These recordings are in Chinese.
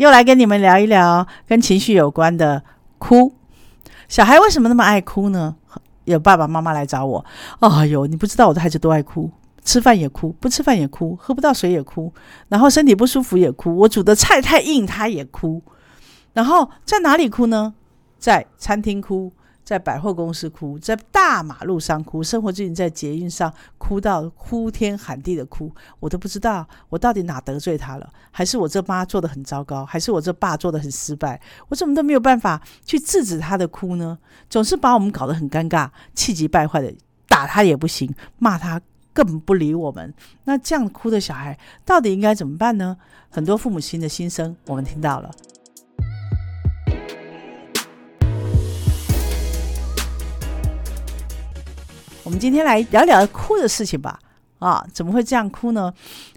又来跟你们聊一聊跟情绪有关的哭。小孩为什么那么爱哭呢？有爸爸妈妈来找我，哎呦，你不知道我的孩子多爱哭，吃饭也哭，不吃饭也哭，喝不到水也哭，然后身体不舒服也哭，我煮的菜太硬他也哭，然后在哪里哭呢？在餐厅哭。在百货公司哭，在大马路上哭，生活最近在捷运上哭到哭天喊地的哭，我都不知道我到底哪得罪他了，还是我这妈做的很糟糕，还是我这爸做的很失败，我怎么都没有办法去制止他的哭呢？总是把我们搞得很尴尬，气急败坏的打他也不行，骂他更不理我们。那这样哭的小孩到底应该怎么办呢？很多父母亲的心声，我们听到了。我们今天来聊聊哭的事情吧。啊，怎么会这样哭呢？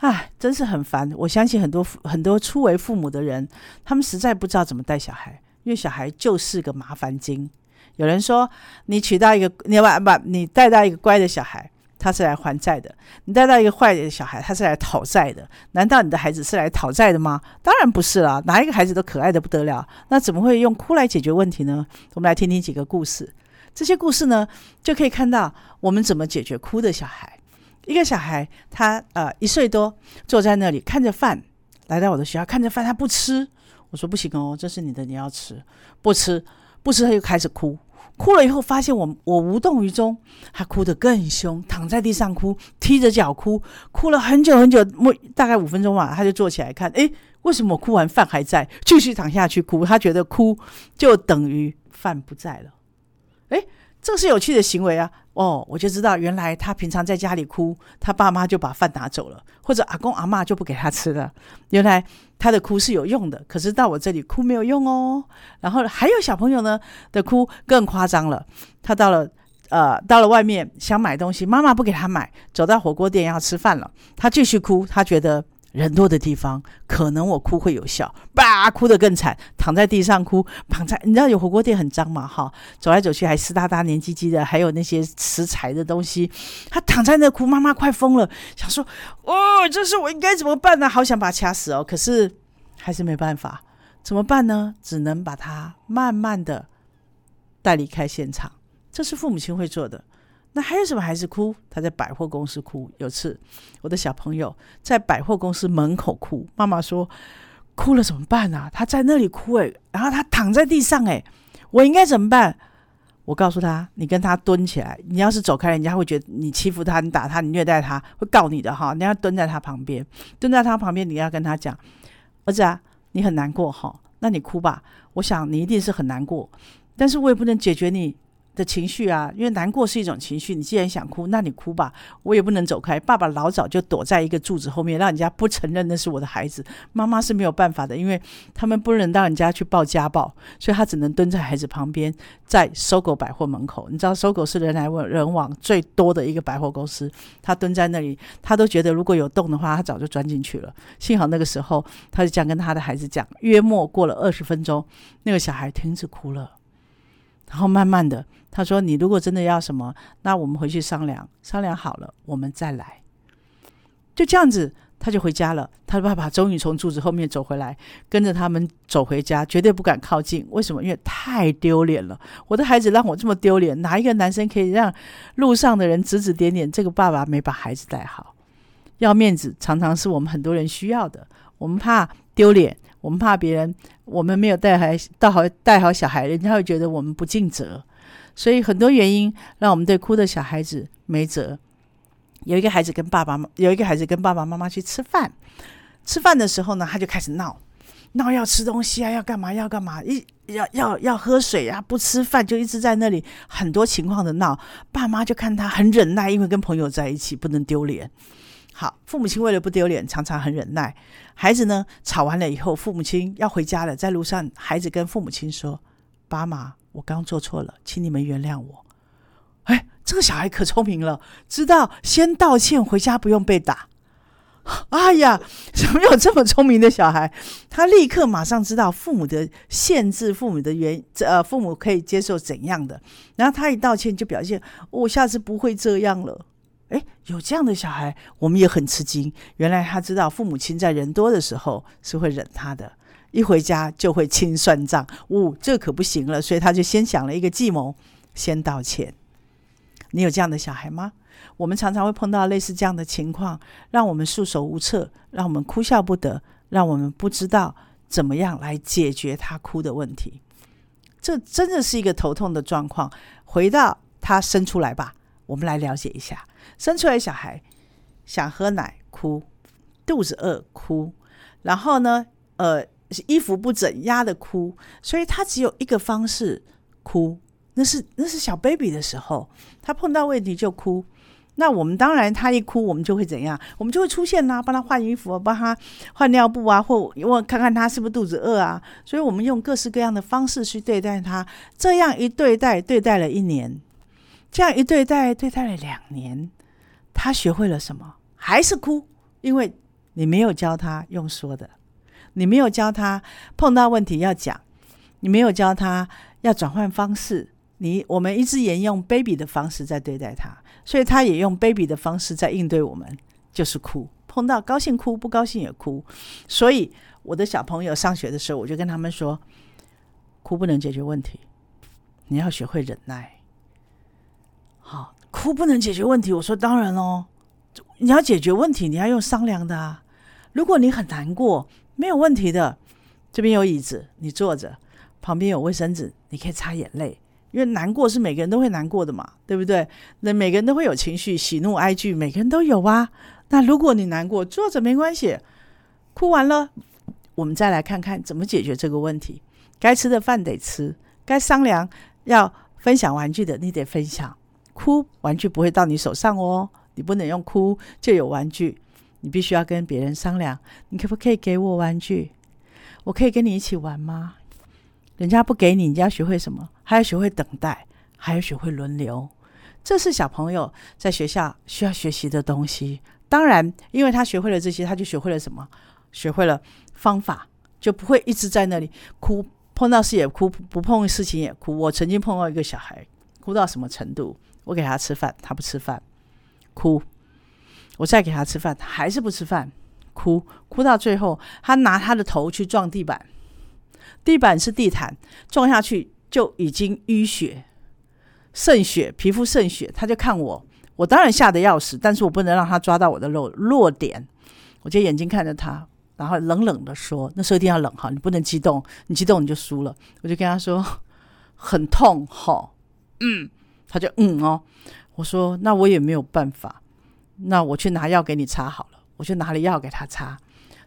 唉，真是很烦。我相信很多很多初为父母的人，他们实在不知道怎么带小孩，因为小孩就是个麻烦精。有人说，你娶到一个，你把把你带到一个乖的小孩，他是来还债的；你带到一个坏的小孩，他是来讨债的。难道你的孩子是来讨债的吗？当然不是了，哪一个孩子都可爱的不得了，那怎么会用哭来解决问题呢？我们来听听几个故事。这些故事呢，就可以看到我们怎么解决哭的小孩。一个小孩，他呃一岁多，坐在那里看着饭，来到我的学校看着饭，他不吃。我说不行哦，这是你的，你要吃。不吃，不吃，他就开始哭。哭了以后，发现我我无动于衷，他哭得更凶，躺在地上哭，踢着脚哭，哭了很久很久，大概五分钟吧，他就坐起来看，诶，为什么我哭完饭还在？继续躺下去哭，他觉得哭就等于饭不在了。哎，这是有趣的行为啊！哦，我就知道，原来他平常在家里哭，他爸妈就把饭拿走了，或者阿公阿妈就不给他吃了。原来他的哭是有用的，可是到我这里哭没有用哦。然后还有小朋友呢的哭更夸张了，他到了呃到了外面想买东西，妈妈不给他买，走到火锅店要吃饭了，他继续哭，他觉得。人多的地方，可能我哭会有效，吧，哭得更惨，躺在地上哭，躺在你知道有火锅店很脏嘛，哈，走来走去还湿哒哒、黏唧唧的，还有那些食材的东西，他躺在那哭，妈妈快疯了，想说，哦，这是我应该怎么办呢？好想把他掐死哦，可是还是没办法，怎么办呢？只能把他慢慢的带离开现场，这是父母亲会做的。那还有什么孩子哭？他在百货公司哭。有次，我的小朋友在百货公司门口哭，妈妈说：“哭了怎么办啊？他在那里哭诶，然后他躺在地上诶，我应该怎么办？”我告诉他：“你跟他蹲起来。你要是走开，人家会觉得你欺负他，你打他，你虐待他，会告你的哈。你要蹲在他旁边，蹲在他旁边，你要跟他讲：儿子啊，你很难过哈，那你哭吧。我想你一定是很难过，但是我也不能解决你。”的情绪啊，因为难过是一种情绪。你既然想哭，那你哭吧，我也不能走开。爸爸老早就躲在一个柱子后面，让人家不承认那是我的孩子。妈妈是没有办法的，因为他们不能让人家去报家暴，所以他只能蹲在孩子旁边，在搜狗百货门口。你知道，搜狗是人来人往最多的一个百货公司。他蹲在那里，他都觉得如果有洞的话，他早就钻进去了。幸好那个时候，他就这样跟他的孩子讲。约莫过了二十分钟，那个小孩停止哭了，然后慢慢的。他说：“你如果真的要什么，那我们回去商量，商量好了，我们再来。”就这样子，他就回家了。他的爸爸终于从柱子后面走回来，跟着他们走回家，绝对不敢靠近。为什么？因为太丢脸了。我的孩子让我这么丢脸，哪一个男生可以让路上的人指指点点？这个爸爸没把孩子带好，要面子，常常是我们很多人需要的。我们怕丢脸。我们怕别人，我们没有带孩带好带好小孩，人家会觉得我们不尽责。所以很多原因让我们对哭的小孩子没辙。有一个孩子跟爸爸妈，有一个孩子跟爸爸妈妈去吃饭，吃饭的时候呢，他就开始闹，闹要吃东西啊，要干嘛要干嘛，一要要要喝水啊，不吃饭就一直在那里，很多情况的闹。爸妈就看他很忍耐，因为跟朋友在一起不能丢脸。好，父母亲为了不丢脸，常常很忍耐。孩子呢，吵完了以后，父母亲要回家了，在路上，孩子跟父母亲说：“爸妈。”我刚做错了，请你们原谅我。哎，这个小孩可聪明了，知道先道歉，回家不用被打。哎呀，怎么有这么聪明的小孩？他立刻马上知道父母的限制，父母的原呃，父母可以接受怎样的。然后他一道歉，就表现我下次不会这样了。哎，有这样的小孩，我们也很吃惊。原来他知道父母亲在人多的时候是会忍他的。一回家就会清算账，呜，这可不行了，所以他就先想了一个计谋，先道歉。你有这样的小孩吗？我们常常会碰到类似这样的情况，让我们束手无策，让我们哭笑不得，让我们不知道怎么样来解决他哭的问题。这真的是一个头痛的状况。回到他生出来吧，我们来了解一下，生出来小孩想喝奶哭，肚子饿哭，然后呢，呃。衣服不整，压的哭，所以他只有一个方式哭，那是那是小 baby 的时候，他碰到问题就哭。那我们当然，他一哭，我们就会怎样？我们就会出现啦，帮他换衣服啊，帮他换尿布啊，或我看看他是不是肚子饿啊。所以我们用各式各样的方式去对待他，这样一对待，对待了一年，这样一对待，对待了两年，他学会了什么？还是哭，因为你没有教他用说的。你没有教他碰到问题要讲，你没有教他要转换方式。你我们一直沿用 baby 的方式在对待他，所以他也用 baby 的方式在应对我们，就是哭。碰到高兴哭，不高兴也哭。所以我的小朋友上学的时候，我就跟他们说：哭不能解决问题，你要学会忍耐。哭不能解决问题。我说当然喽，你要解决问题，你要用商量的啊。如果你很难过。没有问题的，这边有椅子，你坐着，旁边有卫生纸，你可以擦眼泪。因为难过是每个人都会难过的嘛，对不对？那每个人都会有情绪，喜怒哀惧，每个人都有啊。那如果你难过，坐着没关系，哭完了，我们再来看看怎么解决这个问题。该吃的饭得吃，该商量要分享玩具的，你得分享。哭玩具不会到你手上哦，你不能用哭就有玩具。你必须要跟别人商量，你可不可以给我玩具？我可以跟你一起玩吗？人家不给你，你要学会什么？还要学会等待，还要学会轮流。这是小朋友在学校需要学习的东西。当然，因为他学会了这些，他就学会了什么？学会了方法，就不会一直在那里哭，碰到事也哭，不碰事情也哭。我曾经碰到一个小孩，哭到什么程度？我给他吃饭，他不吃饭，哭。我再给他吃饭，还是不吃饭，哭哭到最后，他拿他的头去撞地板，地板是地毯，撞下去就已经淤血、渗血，皮肤渗血。他就看我，我当然吓得要死，但是我不能让他抓到我的弱弱点，我就眼睛看着他，然后冷冷的说：“那时候一定要冷哈，你不能激动，你激动你就输了。”我就跟他说：“很痛哈，嗯。”他就嗯哦，我说：“那我也没有办法。”那我去拿药给你擦好了，我就拿了药给他擦，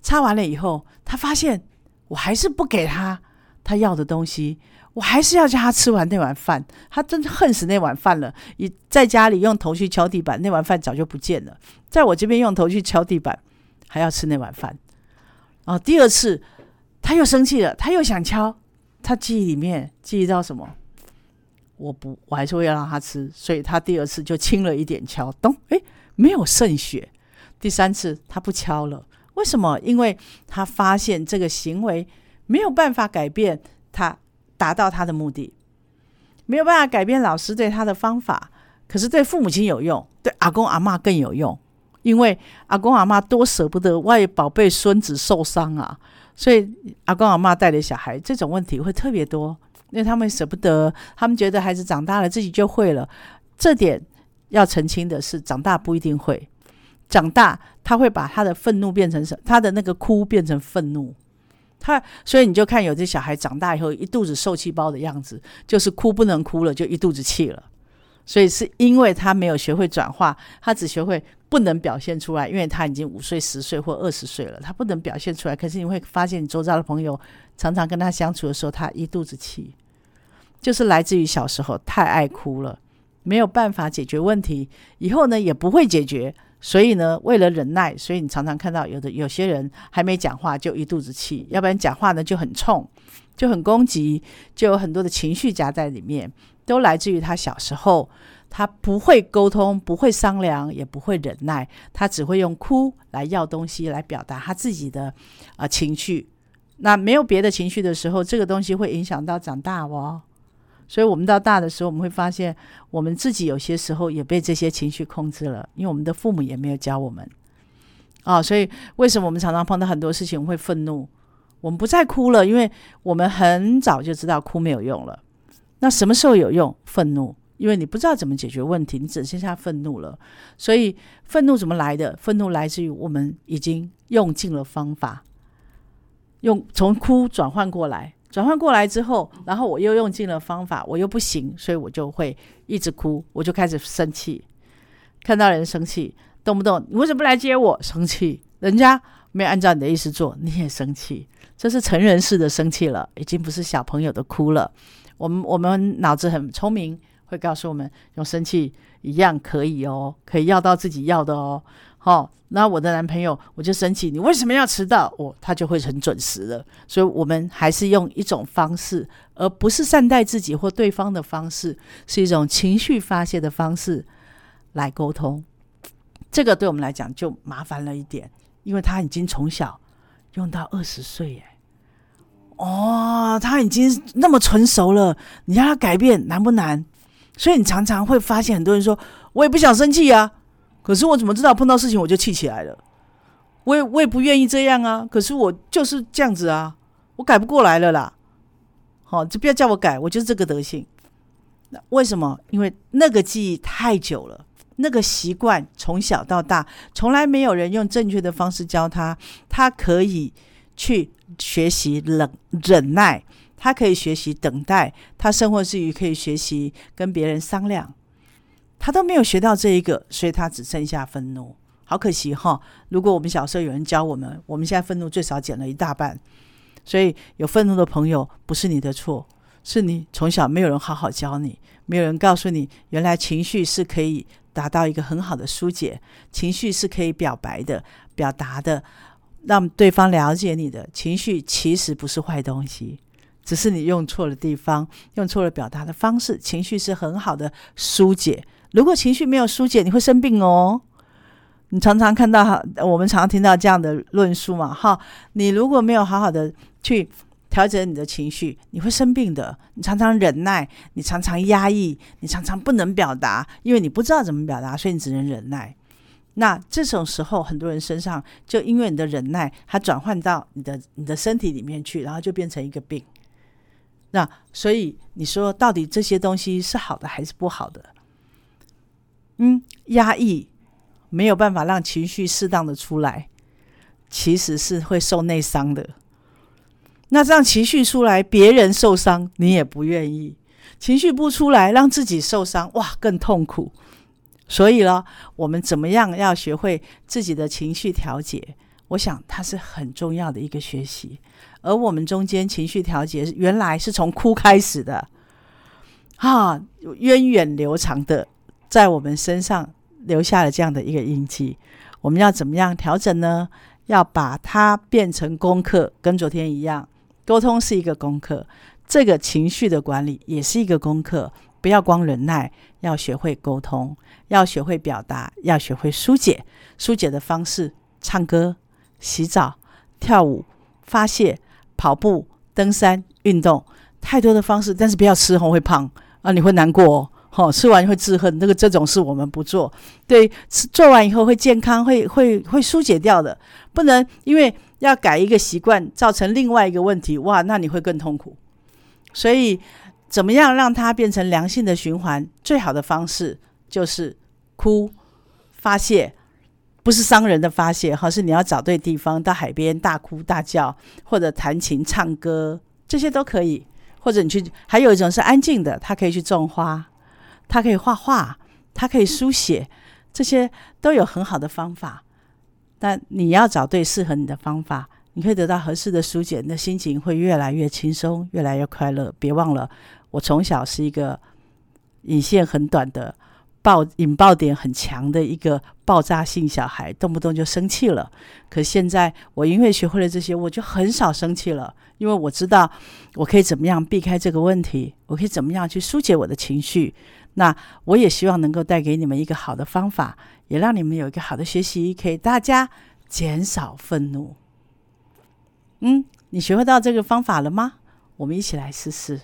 擦完了以后，他发现我还是不给他他要的东西，我还是要叫他吃完那碗饭，他真恨死那碗饭了。一在家里用头去敲地板，那碗饭早就不见了，在我这边用头去敲地板，还要吃那碗饭。哦，第二次他又生气了，他又想敲，他记忆里面记忆到什么？我不，我还是会要让他吃，所以他第二次就轻了一点敲，咚，哎。没有渗血，第三次他不敲了，为什么？因为他发现这个行为没有办法改变他达到他的目的，没有办法改变老师对他的方法，可是对父母亲有用，对阿公阿妈更有用，因为阿公阿妈多舍不得外宝贝孙子受伤啊，所以阿公阿妈带的小孩这种问题会特别多，因为他们舍不得，他们觉得孩子长大了自己就会了，这点。要澄清的是，长大不一定会长大，他会把他的愤怒变成什？他的那个哭变成愤怒。他所以你就看有些小孩长大以后一肚子受气包的样子，就是哭不能哭了，就一肚子气了。所以是因为他没有学会转化，他只学会不能表现出来，因为他已经五岁、十岁或二十岁了，他不能表现出来。可是你会发现，你周遭的朋友常常跟他相处的时候，他一肚子气，就是来自于小时候太爱哭了。没有办法解决问题，以后呢也不会解决。所以呢，为了忍耐，所以你常常看到有的有些人还没讲话就一肚子气，要不然讲话呢就很冲，就很攻击，就有很多的情绪夹在里面，都来自于他小时候他不会沟通，不会商量，也不会忍耐，他只会用哭来要东西来表达他自己的啊情绪。那没有别的情绪的时候，这个东西会影响到长大哦。所以，我们到大的时候，我们会发现，我们自己有些时候也被这些情绪控制了，因为我们的父母也没有教我们。啊，所以为什么我们常常碰到很多事情会愤怒？我们不再哭了，因为我们很早就知道哭没有用了。那什么时候有用？愤怒，因为你不知道怎么解决问题，你只剩下愤怒了。所以愤怒怎么来的？愤怒来自于我们已经用尽了方法，用从哭转换过来，转换过来之后，然后我又用尽了方法，我又不行，所以我就会一直哭，我就开始生气，看到人生气，动不动你为什么不来接我？生气，人家没有按照你的意思做，你也生气。这是成人式的生气了，已经不是小朋友的哭了。我们我们脑子很聪明，会告诉我们用生气一样可以哦，可以要到自己要的哦。哦，那我的男朋友我就生气，你为什么要迟到？哦，他就会很准时了。所以，我们还是用一种方式，而不是善待自己或对方的方式，是一种情绪发泄的方式来沟通。这个对我们来讲就麻烦了一点，因为他已经从小。用到二十岁耶，哦，他已经那么成熟了，你让他改变难不难？所以你常常会发现很多人说，我也不想生气啊，可是我怎么知道碰到事情我就气起来了？我也我也不愿意这样啊，可是我就是这样子啊，我改不过来了啦。好，就不要叫我改，我就是这个德性。那为什么？因为那个记忆太久了。那个习惯从小到大，从来没有人用正确的方式教他。他可以去学习忍忍耐，他可以学习等待，他生活之余可以学习跟别人商量。他都没有学到这一个，所以他只剩下愤怒。好可惜哈！如果我们小时候有人教我们，我们现在愤怒最少减了一大半。所以有愤怒的朋友，不是你的错，是你从小没有人好好教你，没有人告诉你，原来情绪是可以。达到一个很好的疏解，情绪是可以表白的、表达的，让对方了解你的情绪，其实不是坏东西，只是你用错了地方，用错了表达的方式。情绪是很好的疏解，如果情绪没有疏解，你会生病哦。你常常看到，哈我们常常听到这样的论述嘛，哈，你如果没有好好的去。调整你的情绪，你会生病的。你常常忍耐，你常常压抑，你常常不能表达，因为你不知道怎么表达，所以你只能忍耐。那这种时候，很多人身上就因为你的忍耐，它转换到你的你的身体里面去，然后就变成一个病。那所以你说，到底这些东西是好的还是不好的？嗯，压抑没有办法让情绪适当的出来，其实是会受内伤的。那这样情绪出来，别人受伤，你也不愿意；情绪不出来，让自己受伤，哇，更痛苦。所以呢，我们怎么样要学会自己的情绪调节？我想它是很重要的一个学习。而我们中间情绪调节，原来是从哭开始的，啊，源远流长的，在我们身上留下了这样的一个印记。我们要怎么样调整呢？要把它变成功课，跟昨天一样。沟通是一个功课，这个情绪的管理也是一个功课。不要光忍耐，要学会沟通，要学会表达，要学会疏解。疏解的方式：唱歌、洗澡、跳舞、发泄、跑步、登山、运动，太多的方式。但是不要吃红会胖啊，你会难过哦。哦，吃完会自恨。那个这种事我们不做。对，吃做完以后会健康，会会会疏解掉的。不能因为。要改一个习惯，造成另外一个问题，哇，那你会更痛苦。所以，怎么样让它变成良性的循环？最好的方式就是哭发泄，不是伤人的发泄，哈，是你要找对地方，到海边大哭大叫，或者弹琴唱歌，这些都可以。或者你去，还有一种是安静的，他可以去种花，他可以画画，他可以书写，这些都有很好的方法。但你要找对适合你的方法，你可以得到合适的疏解，你的心情会越来越轻松，越来越快乐。别忘了，我从小是一个引线很短的爆引爆点很强的一个爆炸性小孩，动不动就生气了。可现在我因为学会了这些，我就很少生气了，因为我知道我可以怎么样避开这个问题，我可以怎么样去疏解我的情绪。那我也希望能够带给你们一个好的方法。也让你们有一个好的学习，可以大家减少愤怒。嗯，你学会到这个方法了吗？我们一起来试试。